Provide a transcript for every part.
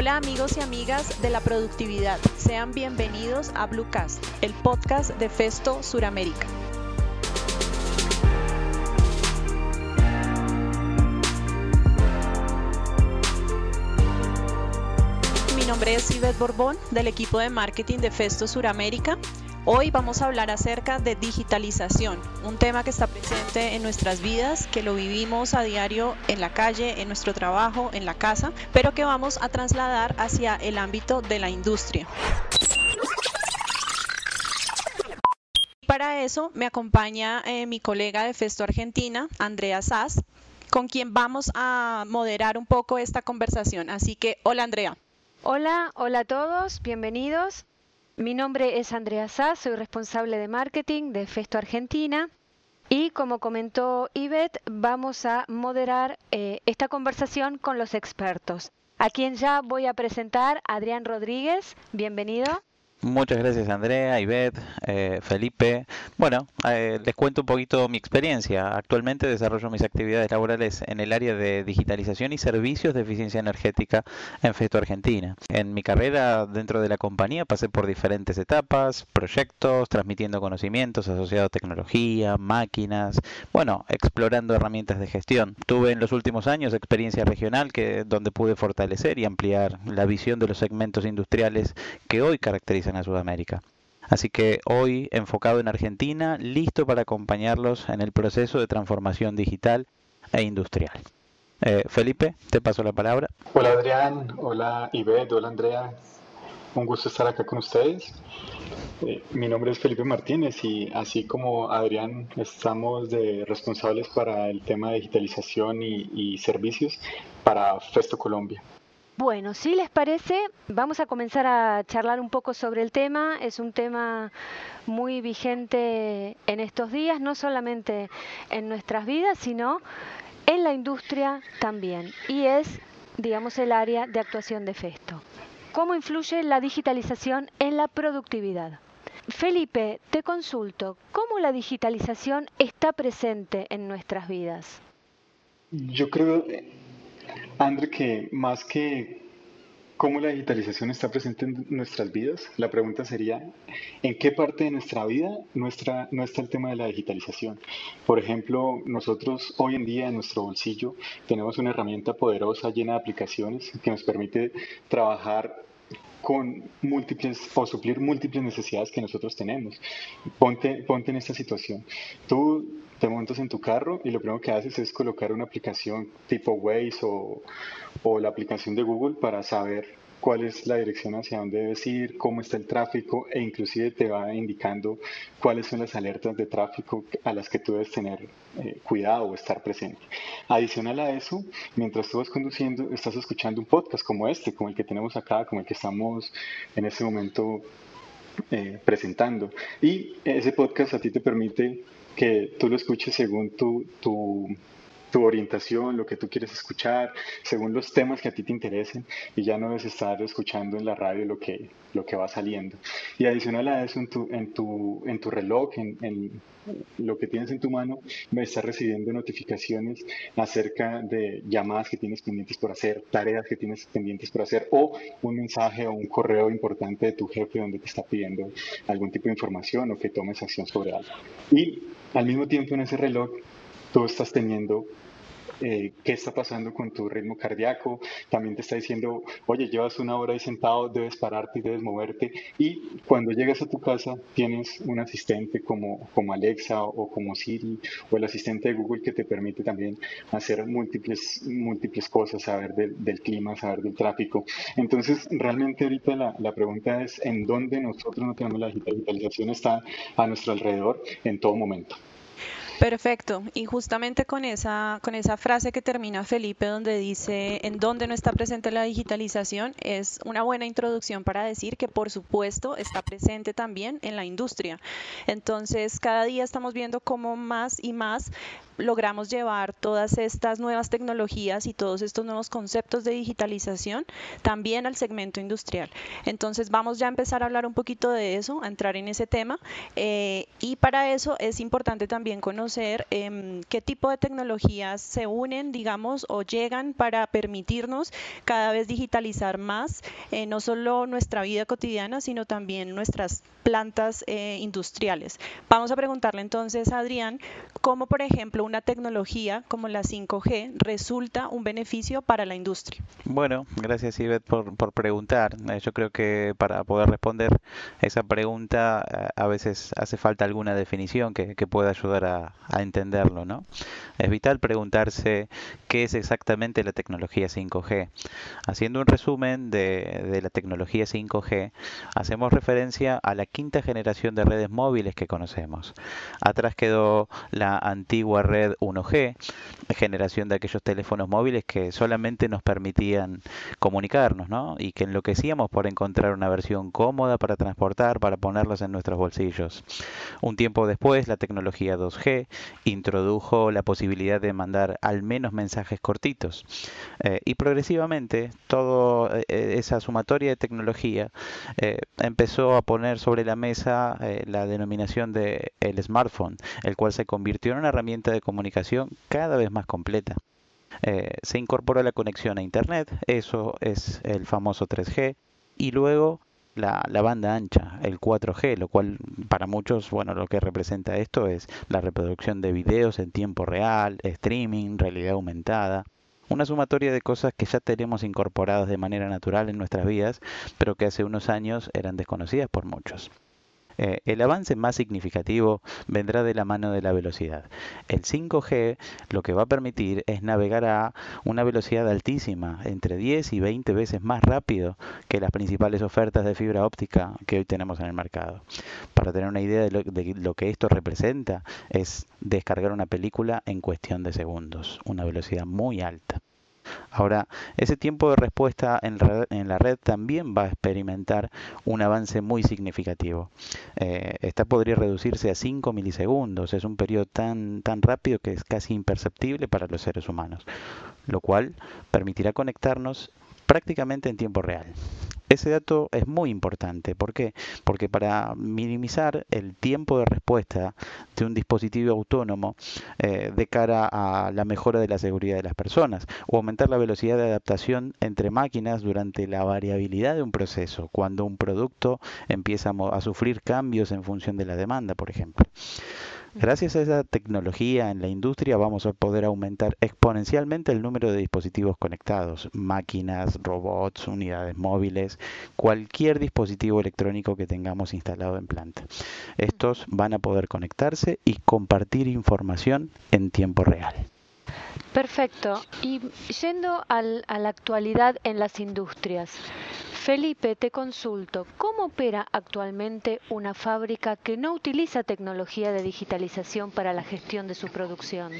Hola amigos y amigas de la productividad, sean bienvenidos a Bluecast, el podcast de Festo Suramérica. Mi nombre es Ivette Borbón del equipo de marketing de Festo Suramérica Hoy vamos a hablar acerca de digitalización, un tema que está presente en nuestras vidas, que lo vivimos a diario en la calle, en nuestro trabajo, en la casa, pero que vamos a trasladar hacia el ámbito de la industria. Para eso me acompaña eh, mi colega de Festo Argentina, Andrea Sass, con quien vamos a moderar un poco esta conversación. Así que, hola Andrea. Hola, hola a todos, bienvenidos. Mi nombre es Andrea Sá, soy responsable de marketing de Festo Argentina y como comentó Ivette, vamos a moderar eh, esta conversación con los expertos, a quien ya voy a presentar, Adrián Rodríguez, bienvenido. Muchas gracias Andrea, Ivette, eh, Felipe. Bueno, eh, les cuento un poquito mi experiencia. Actualmente desarrollo mis actividades laborales en el área de digitalización y servicios de eficiencia energética en Festo Argentina. En mi carrera dentro de la compañía pasé por diferentes etapas, proyectos, transmitiendo conocimientos asociados a tecnología, máquinas, bueno, explorando herramientas de gestión. Tuve en los últimos años experiencia regional que donde pude fortalecer y ampliar la visión de los segmentos industriales que hoy caracterizan a Sudamérica. Así que hoy enfocado en Argentina, listo para acompañarlos en el proceso de transformación digital e industrial. Eh, Felipe, te paso la palabra. Hola Adrián, hola Ivette, hola Andrea. Un gusto estar acá con ustedes. Eh, mi nombre es Felipe Martínez y así como Adrián estamos de responsables para el tema de digitalización y, y servicios para Festo Colombia. Bueno, si les parece, vamos a comenzar a charlar un poco sobre el tema. Es un tema muy vigente en estos días, no solamente en nuestras vidas, sino en la industria también. Y es, digamos, el área de actuación de Festo. ¿Cómo influye la digitalización en la productividad? Felipe, te consulto, ¿cómo la digitalización está presente en nuestras vidas? Yo creo André, que más que cómo la digitalización está presente en nuestras vidas, la pregunta sería, ¿en qué parte de nuestra vida nuestra, no está el tema de la digitalización? Por ejemplo, nosotros hoy en día en nuestro bolsillo tenemos una herramienta poderosa llena de aplicaciones que nos permite trabajar con múltiples o suplir múltiples necesidades que nosotros tenemos. Ponte, ponte en esta situación. Tú te montas en tu carro y lo primero que haces es colocar una aplicación tipo Waze o, o la aplicación de Google para saber cuál es la dirección hacia dónde debes ir, cómo está el tráfico e inclusive te va indicando cuáles son las alertas de tráfico a las que tú debes tener eh, cuidado o estar presente. Adicional a eso, mientras tú vas conduciendo, estás escuchando un podcast como este, como el que tenemos acá, como el que estamos en este momento eh, presentando. Y ese podcast a ti te permite que tú lo escuches según tu, tu, tu orientación, lo que tú quieres escuchar, según los temas que a ti te interesen y ya no debes estar escuchando en la radio lo que, lo que va saliendo. Y adicional a eso, en tu, en tu, en tu reloj, en, en lo que tienes en tu mano, me estás recibiendo notificaciones acerca de llamadas que tienes pendientes por hacer, tareas que tienes pendientes por hacer o un mensaje o un correo importante de tu jefe donde te está pidiendo algún tipo de información o que tomes acción sobre algo. Y al mismo tiempo en ese reloj tú estás teniendo eh, qué está pasando con tu ritmo cardíaco, también te está diciendo, oye, llevas una hora ahí sentado, debes pararte y debes moverte. Y cuando llegas a tu casa tienes un asistente como, como Alexa o como Siri o el asistente de Google que te permite también hacer múltiples, múltiples cosas, saber del clima, saber del tráfico. Entonces, realmente ahorita la, la pregunta es, ¿en dónde nosotros no tenemos la digitalización? Está a nuestro alrededor en todo momento. Perfecto. Y justamente con esa, con esa frase que termina Felipe, donde dice en dónde no está presente la digitalización, es una buena introducción para decir que por supuesto está presente también en la industria. Entonces, cada día estamos viendo cómo más y más logramos llevar todas estas nuevas tecnologías y todos estos nuevos conceptos de digitalización también al segmento industrial. Entonces vamos ya a empezar a hablar un poquito de eso, a entrar en ese tema eh, y para eso es importante también conocer em, qué tipo de tecnologías se unen, digamos, o llegan para permitirnos cada vez digitalizar más, eh, no solo nuestra vida cotidiana, sino también nuestras plantas eh, industriales. Vamos a preguntarle entonces a Adrián cómo, por ejemplo, una tecnología como la 5G resulta un beneficio para la industria. Bueno, gracias Ivette por, por preguntar. Eh, yo creo que para poder responder esa pregunta a veces hace falta alguna definición que, pueda ayudar a, a entenderlo, ¿no? Es vital preguntarse qué es exactamente la tecnología 5G. Haciendo un resumen de, de la tecnología 5G, hacemos referencia a la quinta generación de redes móviles que conocemos. Atrás quedó la antigua red 1G, generación de aquellos teléfonos móviles que solamente nos permitían comunicarnos, ¿no? Y que enloquecíamos por encontrar una versión cómoda para transportar, para ponerlos en nuestros bolsillos. Un tiempo después, la tecnología 2G introdujo la posibilidad de mandar al menos mensajes cortitos. Eh, y progresivamente, toda eh, esa sumatoria de tecnología eh, empezó a poner sobre la mesa la denominación de el smartphone, el cual se convirtió en una herramienta de comunicación cada vez más completa. Eh, se incorporó la conexión a Internet, eso es el famoso 3G, y luego la, la, banda ancha, el 4G, lo cual para muchos, bueno, lo que representa esto es la reproducción de videos en tiempo real, streaming, realidad aumentada, una sumatoria de cosas que ya tenemos incorporadas de manera natural en nuestras vidas, pero que hace unos años eran desconocidas por muchos. Eh, el avance más significativo vendrá de la mano de la velocidad. El 5G lo que va a permitir es navegar a una velocidad altísima, entre 10 y 20 veces más rápido que las principales ofertas de fibra óptica que hoy tenemos en el mercado. Para tener una idea de lo, de lo que esto representa, es descargar una película en cuestión de segundos, una velocidad muy alta. Ahora, ese tiempo de respuesta en, la red también va a experimentar un avance muy significativo. Eh, esta podría reducirse a 5 milisegundos, es un periodo tan, tan rápido que es casi imperceptible para los seres humanos, lo cual permitirá conectarnos prácticamente en tiempo real. Ese dato es muy importante. ¿Por qué? Porque para minimizar el tiempo de respuesta de un dispositivo autónomo eh, de cara a la mejora de la seguridad de las personas o aumentar la velocidad de adaptación entre máquinas durante la variabilidad de un proceso, cuando un producto empieza a sufrir cambios en función de la demanda, por ejemplo. Gracias a esa tecnología en la industria vamos a poder aumentar exponencialmente el número de dispositivos conectados, máquinas, robots, unidades móviles, cualquier dispositivo electrónico que tengamos instalado en planta. Estos van a poder conectarse y compartir información en tiempo real. Perfecto. Y yendo a la actualidad en las industrias, Felipe, te consulto, ¿cómo opera actualmente una fábrica que no utiliza tecnología de digitalización para la gestión de su producción?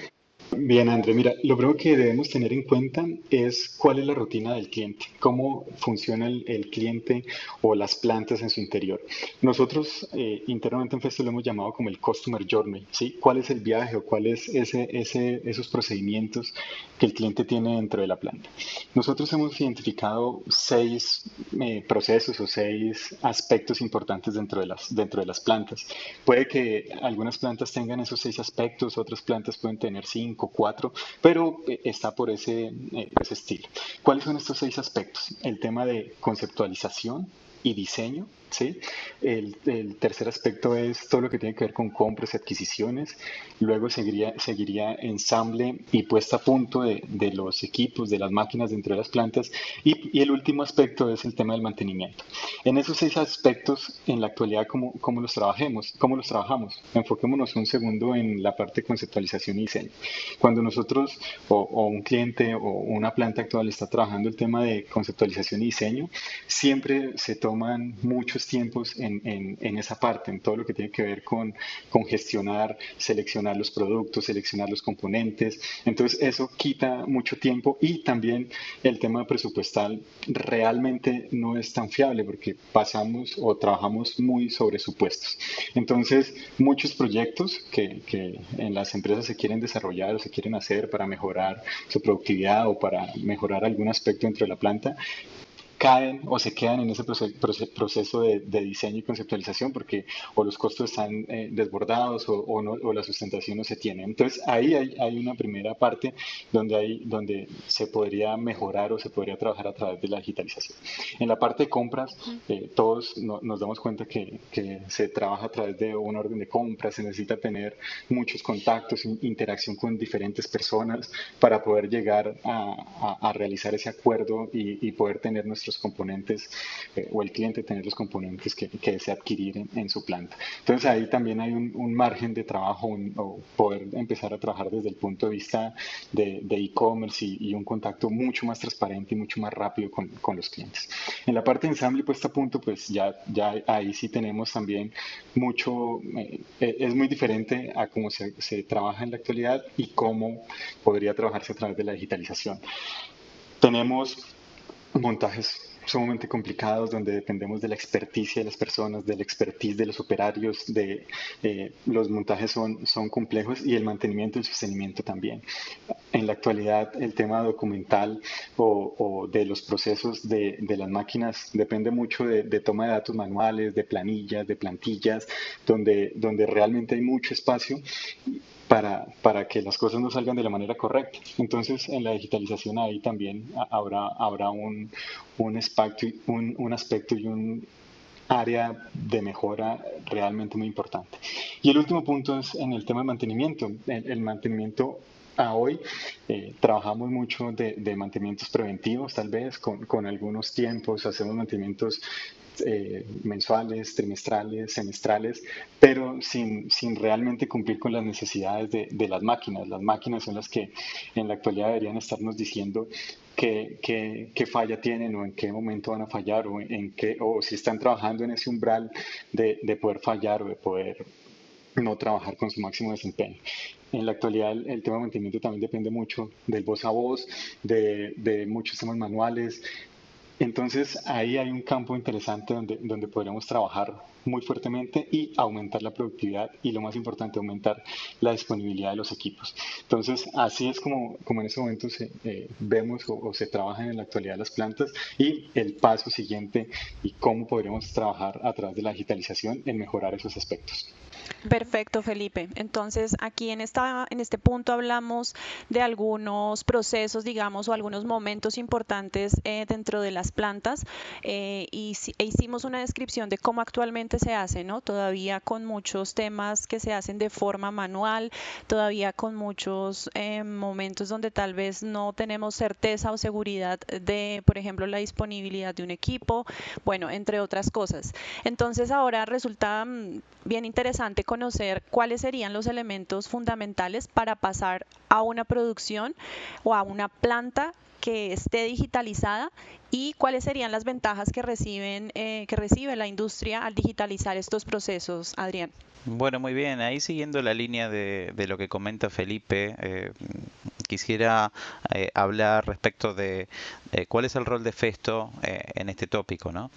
Bien, André, mira, lo primero que debemos tener en cuenta es cuál es la rutina del cliente, cómo funciona el, cliente o las plantas en su interior. Nosotros eh, internamente en Festo lo hemos llamado como el Customer Journey, ¿sí? ¿Cuál es el viaje o cuáles ese, ese, esos procedimientos que el cliente tiene dentro de la planta? Nosotros hemos identificado seis eh, procesos o seis aspectos importantes dentro de, las, dentro de las plantas. Puede que algunas plantas tengan esos seis aspectos, otras plantas pueden tener cinco cuatro, pero eh, está por ese, eh, ese estilo. ¿Cuáles son estos seis aspectos? El tema de conceptualización y diseño, ¿sí? El, tercer aspecto es todo lo que tiene que ver con compras y adquisiciones. Luego seguiría, seguiría ensamble y puesta a punto de, de los equipos, de las máquinas dentro de las plantas. Y, y, el último aspecto es el tema del mantenimiento. En esos seis aspectos, en la actualidad, ¿cómo, cómo los trabajemos? ¿Cómo los trabajamos? Enfoquémonos un segundo en la parte de conceptualización y diseño. Cuando nosotros o, o un cliente o una planta actual está trabajando el tema de conceptualización y diseño, siempre se toman muchos muchos tiempos en, en, esa parte, en todo lo que tiene que ver con, con gestionar, seleccionar los productos, seleccionar los componentes. Entonces eso quita mucho tiempo y también el tema presupuestal realmente no es tan fiable porque pasamos o trabajamos muy sobre supuestos. Entonces muchos proyectos que, que en las empresas se quieren desarrollar o se quieren hacer para mejorar su productividad o para mejorar algún aspecto dentro de la planta, caen o se quedan en ese proceso de, diseño y conceptualización porque o los costos están eh, desbordados o, no, o, la sustentación no se tiene. Entonces ahí hay, una primera parte donde, hay, donde se podría mejorar o se podría trabajar a través de la digitalización. En la parte de compras, eh, todos nos damos cuenta que, se trabaja a través de un orden de compras, se necesita tener muchos contactos, interacción con diferentes personas para poder llegar a, realizar ese acuerdo y, y poder tener nuestros componentes eh, o el cliente tener los componentes que, que desea adquirir en, su planta. Entonces ahí también hay un, margen de trabajo o poder empezar a trabajar desde el punto de vista de e-commerce y, un contacto mucho más transparente y mucho más rápido con, con, los clientes. En la parte de ensamble puesta a punto, pues ya, ya ahí sí tenemos también mucho, eh, eh, es muy diferente a cómo se, se trabaja en la actualidad y cómo podría trabajarse a través de la digitalización. Tenemos montajes sumamente complicados donde dependemos de la experticia de las personas, del expertise de los operarios, de eh, los montajes son, son complejos y el mantenimiento y el sostenimiento también. En la actualidad el tema documental o, de los procesos de, de, las máquinas depende mucho de, toma de datos manuales, de planillas, de plantillas, donde, donde realmente hay mucho espacio para, para, que las cosas no salgan de la manera correcta. Entonces, en la digitalización ahí también habrá, habrá un, un, aspecto, un, un aspecto y un área de mejora realmente muy importante. Y el último punto es en el tema de mantenimiento. El, mantenimiento a hoy eh, trabajamos mucho de, mantenimientos preventivos, tal vez con, algunos tiempos, hacemos mantenimientos eh, mensuales, trimestrales, semestrales, pero sin, sin, realmente cumplir con las necesidades de, de, las máquinas. Las máquinas son las que en la actualidad deberían estarnos diciendo qué, qué, qué falla tienen o en qué momento van a fallar o, en qué, o si están trabajando en ese umbral de, de poder fallar o de poder no trabajar con su máximo desempeño. En la actualidad el, tema de mantenimiento también depende mucho del voz a voz, de, de muchos temas manuales, entonces ahí hay un campo interesante donde, donde podríamos trabajar muy fuertemente y aumentar la productividad y lo más importante, aumentar la disponibilidad de los equipos. Entonces así es como, como en ese momento se, eh, vemos o, se trabaja en la actualidad las plantas y el paso siguiente y cómo podríamos trabajar a través de la digitalización en mejorar esos aspectos. Perfecto, Felipe. Entonces, aquí en, este punto hablamos de algunos procesos, digamos, o algunos momentos importantes eh, dentro de las plantas eh, y e hicimos una descripción de cómo actualmente se hace, ¿no? Todavía con muchos temas que se hacen de forma manual, todavía con muchos eh, momentos donde tal vez no tenemos certeza o seguridad de, por ejemplo, la disponibilidad de un equipo, bueno, entre otras cosas. Entonces, ahora resulta mm, bien interesante conocer cuáles serían los elementos fundamentales para pasar a una producción o a una planta que esté digitalizada y cuáles serían las ventajas que reciben eh, que recibe la industria al digitalizar estos procesos, Adrián. Bueno, muy bien. Ahí siguiendo la línea de, lo que comenta Felipe, eh, quisiera eh, hablar respecto de cuál es el rol de Festo en este tópico. ¿no?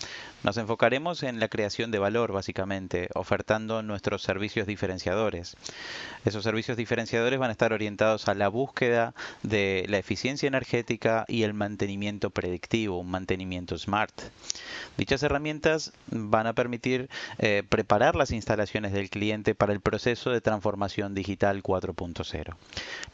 Nos enfocaremos en la creación de valor, básicamente, ofertando nuestros servicios diferenciadores. Esos servicios diferenciadores van a estar orientados a la búsqueda de la eficiencia energética y el mantenimiento predictivo un mantenimiento smart. Dichas herramientas van a permitir eh, preparar las instalaciones del cliente para el proceso de transformación digital 4.0.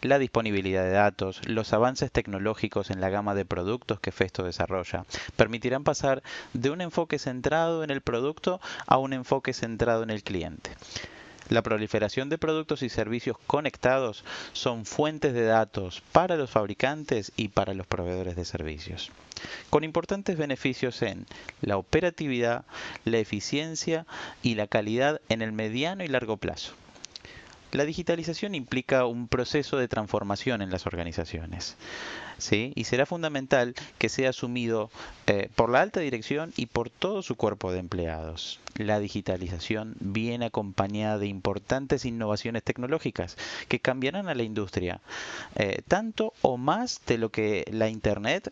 La disponibilidad de datos, los avances tecnológicos en la gama de productos que Festo desarrolla, permitirán pasar de un enfoque centrado en el producto a un enfoque centrado en el cliente. La proliferación de productos y servicios conectados son fuentes de datos para los fabricantes y para los proveedores de servicios, con importantes beneficios en la operatividad, la eficiencia y la calidad en el mediano y largo plazo. La digitalización implica un proceso de transformación en las organizaciones. ¿Sí? Y será fundamental que sea asumido eh, por la alta dirección y por todo su cuerpo de empleados. La digitalización viene acompañada de importantes innovaciones tecnológicas que cambiarán a la industria, eh, tanto o más de lo que la Internet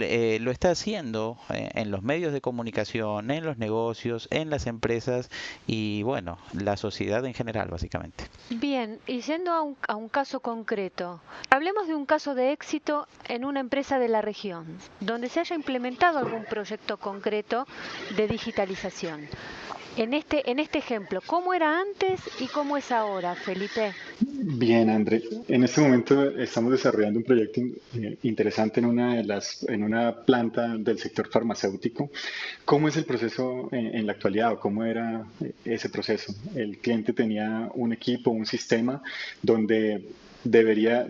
eh, lo está haciendo eh, en los medios de comunicación, en los negocios, en las empresas y bueno, la sociedad en general básicamente. Bien, y yendo a un, a un caso concreto, hablemos de un caso de éxito en una empresa de la región, donde se haya implementado algún proyecto concreto de digitalización. En este, en este ejemplo, ¿cómo era antes y cómo es ahora, Felipe? Bien, André. En este momento estamos desarrollando un proyecto eh, interesante en una, de las, en una planta del sector farmacéutico. ¿Cómo es el proceso en, en la actualidad o cómo era eh, ese proceso? El cliente tenía un equipo, un sistema donde debería,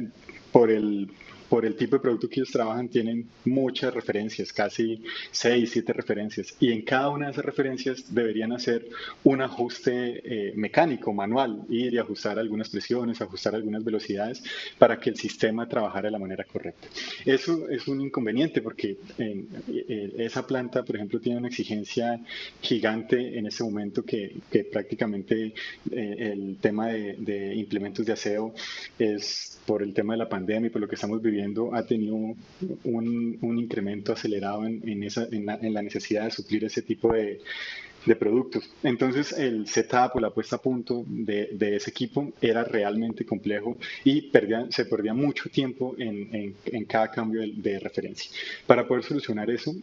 por el por el tipo de producto que ellos trabajan, tienen muchas referencias, casi 6, 7 referencias. Y en cada una de esas referencias deberían hacer un ajuste eh, mecánico, manual, ir y ajustar algunas presiones, ajustar algunas velocidades para que el sistema trabajara de la manera correcta. Eso es un inconveniente porque en, eh, esa planta, por ejemplo, tiene una exigencia gigante en ese momento que, que prácticamente eh, el tema de implementos de aseo es por el tema de la pandemia y por lo que estamos viviendo ha tenido un, un incremento acelerado en, en, esa, en, la, en, la, necesidad de suplir ese tipo de, de productos. Entonces el setup o la puesta a punto de, de ese equipo era realmente complejo y perdía, se perdía mucho tiempo en, cada cambio de, de referencia. Para poder solucionar eso,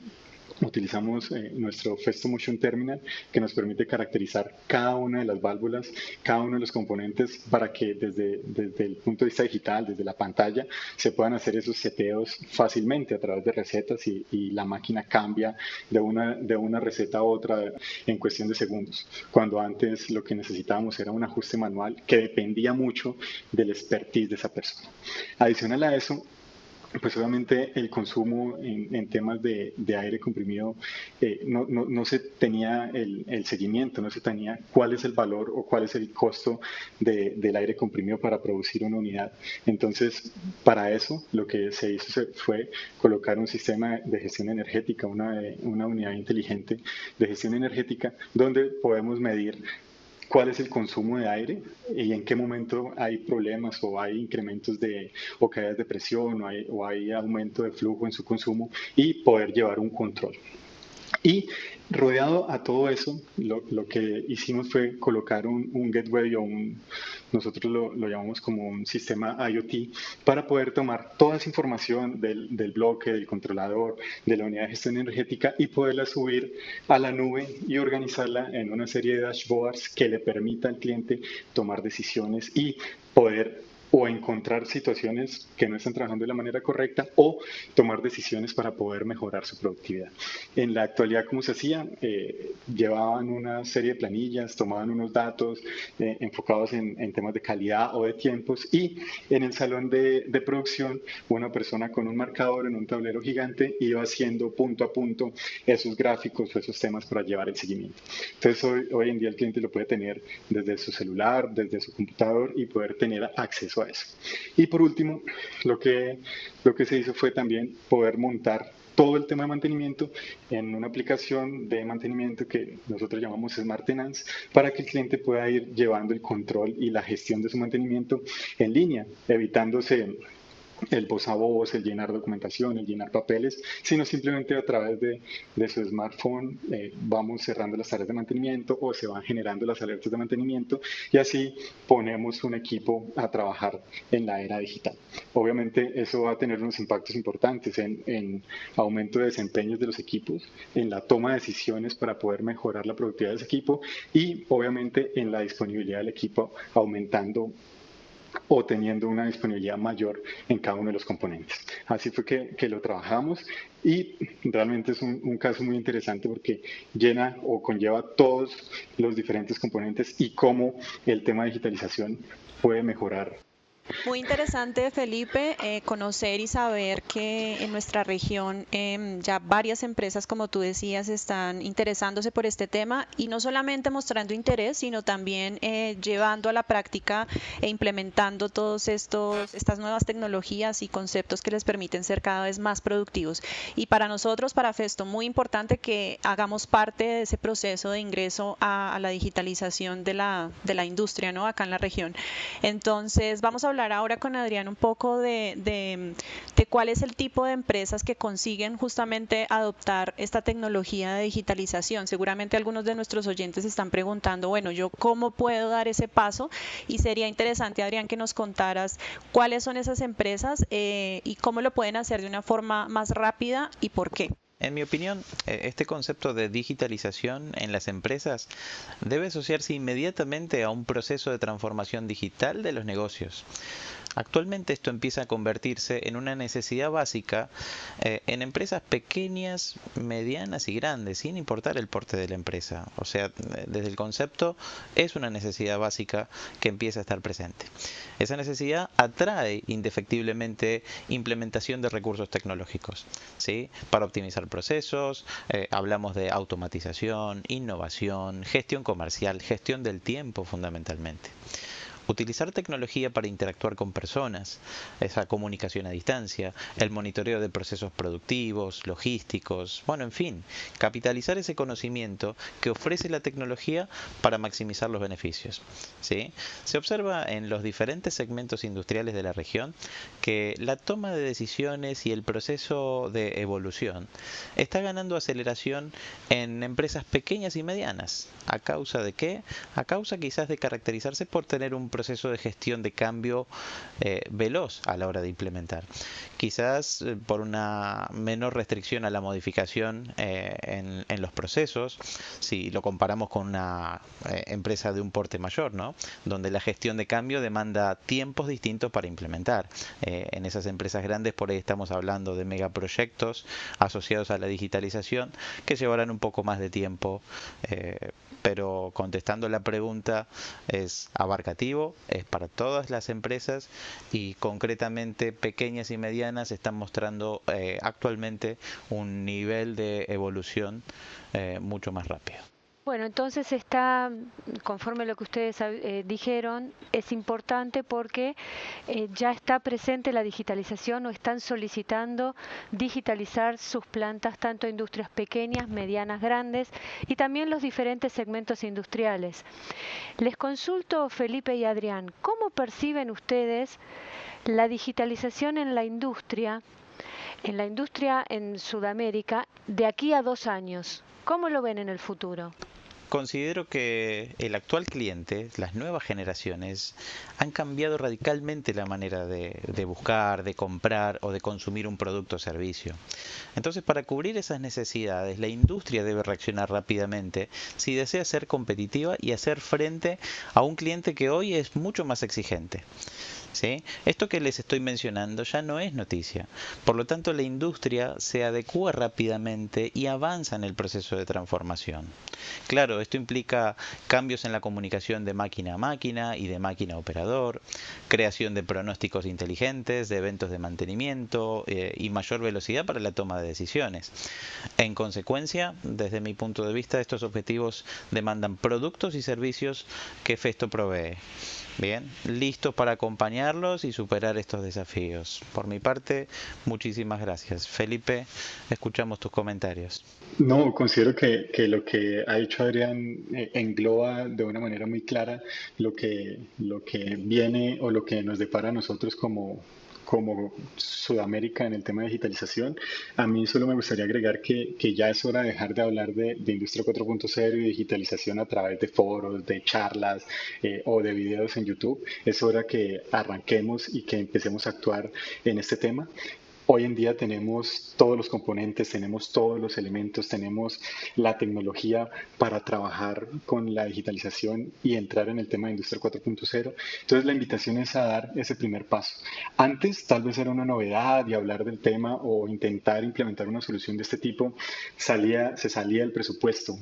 utilizamos eh, nuestro Festo Motion Terminal que nos permite caracterizar cada una de las válvulas, cada uno de los componentes para que desde, desde el punto de vista digital, desde la pantalla, se puedan hacer esos seteos fácilmente a través de recetas y, y, la máquina cambia de una, de una receta a otra en cuestión de segundos. Cuando antes lo que necesitábamos era un ajuste manual que dependía mucho del expertise de esa persona. Adicional a eso, pues obviamente el consumo en, temas de, de, aire comprimido eh, no, no, no, se tenía el, el, seguimiento, no se tenía cuál es el valor o cuál es el costo de, del aire comprimido para producir una unidad. Entonces, para eso lo que se hizo fue colocar un sistema de gestión energética, una, una unidad inteligente de gestión energética, donde podemos medir cuál es el consumo de aire y en qué momento hay problemas o hay incrementos de o caídas de presión o hay, o hay aumento de flujo en su consumo y poder llevar un control. Y rodeado a todo eso, lo, que hicimos fue colocar un, gateway o un, nosotros lo, lo, llamamos como un sistema IoT, para poder tomar toda esa información del, del, bloque, del controlador, de la unidad de gestión energética y poderla subir a la nube y organizarla en una serie de dashboards que le permita al cliente tomar decisiones y poder o encontrar situaciones que no están trabajando de la manera correcta o tomar decisiones para poder mejorar su productividad. En la actualidad, ¿cómo se hacía? Eh, llevaban una serie de planillas, tomaban unos datos eh, enfocados en, en, temas de calidad o de tiempos y en el salón de, de, producción una persona con un marcador en un tablero gigante iba haciendo punto a punto esos gráficos o esos temas para llevar el seguimiento. Entonces hoy, hoy en día el cliente lo puede tener desde su celular, desde su computador y poder tener acceso a eso. Y por último, lo que, lo que se hizo fue también poder montar todo el tema de mantenimiento en una aplicación de mantenimiento que nosotros llamamos Smart Tenance para que el cliente pueda ir llevando el control y la gestión de su mantenimiento en línea, evitándose el voz a voz, el llenar documentación, el llenar papeles, sino simplemente a través de, de su smartphone eh, vamos cerrando las tareas de mantenimiento o se van generando las alertas de mantenimiento y así ponemos un equipo a trabajar en la era digital. Obviamente eso va a tener unos impactos importantes en, en aumento de desempeños de los equipos, en la toma de decisiones para poder mejorar la productividad de ese equipo y obviamente en la disponibilidad del equipo aumentando o teniendo una disponibilidad mayor en cada uno de los componentes. Así fue que, que lo trabajamos y realmente es un, un, caso muy interesante porque llena o conlleva todos los diferentes componentes y cómo el tema de digitalización puede mejorar Muy interesante, Felipe, eh, conocer y saber que en nuestra región em, ya varias empresas, como tú decías, están interesándose por este tema y no solamente mostrando interés, sino también eh, llevando a la práctica e implementando todos estos estas nuevas tecnologías y conceptos que les permiten ser cada vez más productivos. Y para nosotros, para Festo, muy importante que hagamos parte de ese proceso de ingreso a, la digitalización de la, de la industria, ¿no? Acá en la región. Entonces, vamos a hablar ahora con Adrián un poco de, de, cuál es el tipo de empresas que consiguen justamente adoptar esta tecnología de digitalización. Seguramente algunos de nuestros oyentes están preguntando, bueno, yo cómo puedo dar ese paso y sería interesante, Adrián, que nos contaras cuáles son esas empresas eh, y cómo lo pueden hacer de una forma más rápida y por qué. En mi opinión, eh, este concepto de digitalización en las empresas debe asociarse inmediatamente a un proceso de transformación digital de los negocios. Actualmente esto empieza a convertirse en una necesidad básica eh, en empresas pequeñas, medianas y grandes, sin importar el porte de la empresa. O sea, desde el concepto es una necesidad básica que empieza a estar presente. Esa necesidad atrae indefectiblemente implementación de recursos tecnológicos, ¿sí? Para optimizar procesos, eh, hablamos de automatización, innovación, gestión comercial, gestión del tiempo fundamentalmente utilizar tecnología para interactuar con personas, esa comunicación a distancia, el monitoreo de procesos productivos, logísticos, bueno, en fin, capitalizar ese conocimiento que ofrece la tecnología para maximizar los beneficios. ¿sí? Se observa en los diferentes segmentos industriales de la región que la toma de decisiones y el proceso de evolución está ganando aceleración en empresas pequeñas y medianas. ¿A causa de qué? A causa quizás de caracterizarse por tener un proceso de gestión de cambio eh, veloz a la hora de implementar. Quizás eh, por una menor restricción a la modificación eh, en, los procesos, si lo comparamos con una empresa de un porte mayor, ¿no? donde la gestión de cambio demanda tiempos distintos para implementar. en esas empresas grandes por ahí estamos hablando de megaproyectos asociados a la digitalización que llevarán un poco más de tiempo pero contestando la pregunta es abarcativo, es para todas las empresas y concretamente pequeñas y medianas están mostrando eh, actualmente un nivel de evolución eh, mucho más rápido. Bueno, entonces está, conforme a lo que ustedes eh, dijeron, es importante porque eh, ya está presente la digitalización o están solicitando digitalizar sus plantas, tanto industrias pequeñas, medianas, grandes y también los diferentes segmentos industriales. Les consulto, Felipe y Adrián, ¿cómo perciben ustedes la digitalización en la industria, en la industria en Sudamérica, de aquí a dos años? ¿Cómo lo ven en el futuro? Considero que el actual cliente, las nuevas generaciones, han cambiado radicalmente la manera de, buscar, de comprar o de consumir un producto o servicio. Entonces, para cubrir esas necesidades, la industria debe reaccionar rápidamente si desea ser competitiva y hacer frente a un cliente que hoy es mucho más exigente. Esto que les estoy mencionando ya no es noticia. Por lo tanto, la industria se adecua rápidamente y avanza en el proceso de transformación. Claro, esto implica cambios en la comunicación de máquina a máquina y de máquina a operador, creación de pronósticos inteligentes, de eventos de mantenimiento eh, y mayor velocidad para la toma de decisiones. En consecuencia, desde mi punto de vista, estos objetivos demandan productos y servicios que Festo provee. Bien, listos para acompañarlos y superar estos desafíos. Por mi parte, muchísimas gracias. Felipe, escuchamos tus comentarios. No, considero que, lo que ha dicho Adrián eh, engloba de una manera muy clara lo que, lo que viene o lo que nos depara a nosotros como, como Sudamérica en el tema de digitalización. A mí solo me gustaría agregar que, que ya es hora de dejar de hablar de, de Industria 4.0 y digitalización a través de foros, de charlas eh, o de videos en YouTube. Es hora que arranquemos y que empecemos a actuar en este tema Hoy en día tenemos todos los componentes, tenemos todos los elementos, tenemos la tecnología para trabajar con la digitalización y entrar en el tema de Industria 4.0. Entonces la invitación es a dar ese primer paso. Antes tal vez era una novedad y hablar del tema o intentar implementar una solución de este tipo salía, se salía del presupuesto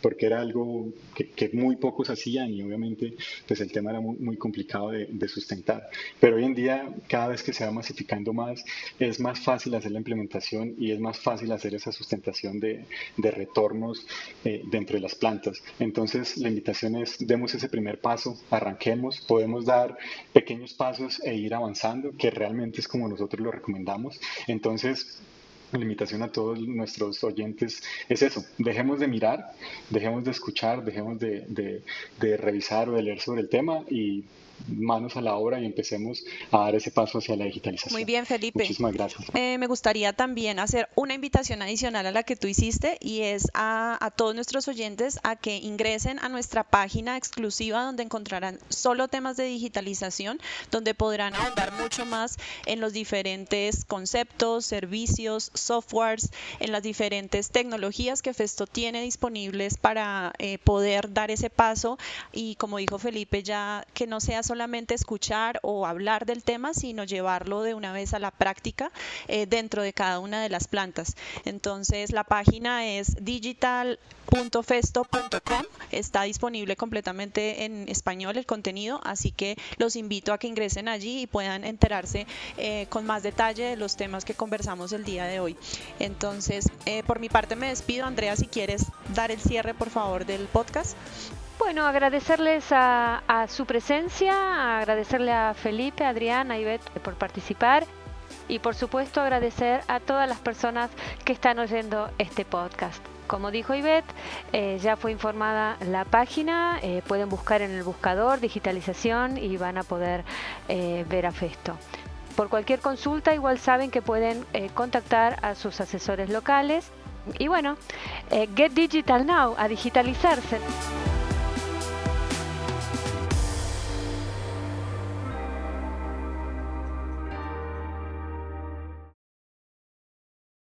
porque era algo que, muy pocos hacían y obviamente pues el tema era muy, complicado de, de sustentar. Pero hoy en día cada vez que se va masificando más es más fácil hacer la implementación y es más fácil hacer esa sustentación de, de retornos eh, dentro de las plantas. Entonces, la invitación es, demos ese primer paso, arranquemos, podemos dar pequeños pasos e ir avanzando, que realmente es como nosotros lo recomendamos. Entonces, la invitación a todos nuestros oyentes es eso, dejemos de mirar, dejemos de escuchar, dejemos de, de, de revisar o de leer sobre el tema y manos a la obra y empecemos a dar ese paso hacia la digitalización. Muy bien, Felipe. Muchísimas gracias. Eh, me gustaría también hacer una invitación adicional a la que tú hiciste y es a, a, todos nuestros oyentes a que ingresen a nuestra página exclusiva donde encontrarán solo temas de digitalización, donde podrán ahondar mucho más en los diferentes conceptos, servicios, softwares, en las diferentes tecnologías que Festo tiene disponibles para eh, poder dar ese paso y como dijo Felipe, ya que no sea solamente escuchar o hablar del tema, sino llevarlo de una vez a la práctica eh, dentro de cada una de las plantas. Entonces la página es digital.festo.com, está disponible completamente en español el contenido, así que los invito a que ingresen allí y puedan enterarse eh, con más detalle de los temas que conversamos el día de hoy. Entonces, eh, por mi parte me despido. Andrea, si quieres dar el cierre, por favor, del podcast. Bueno, agradecerles a, su presencia, agradecerle a Felipe, Adriana, a Ivette por participar y por supuesto agradecer a todas las personas que están oyendo este podcast. Como dijo Ivette, eh, ya fue informada la página, eh, pueden buscar en el buscador digitalización y van a poder eh, ver a Festo. Por cualquier consulta igual saben que pueden contactar a sus asesores locales. Y bueno, Get Digital Now, a digitalizarse.